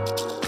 you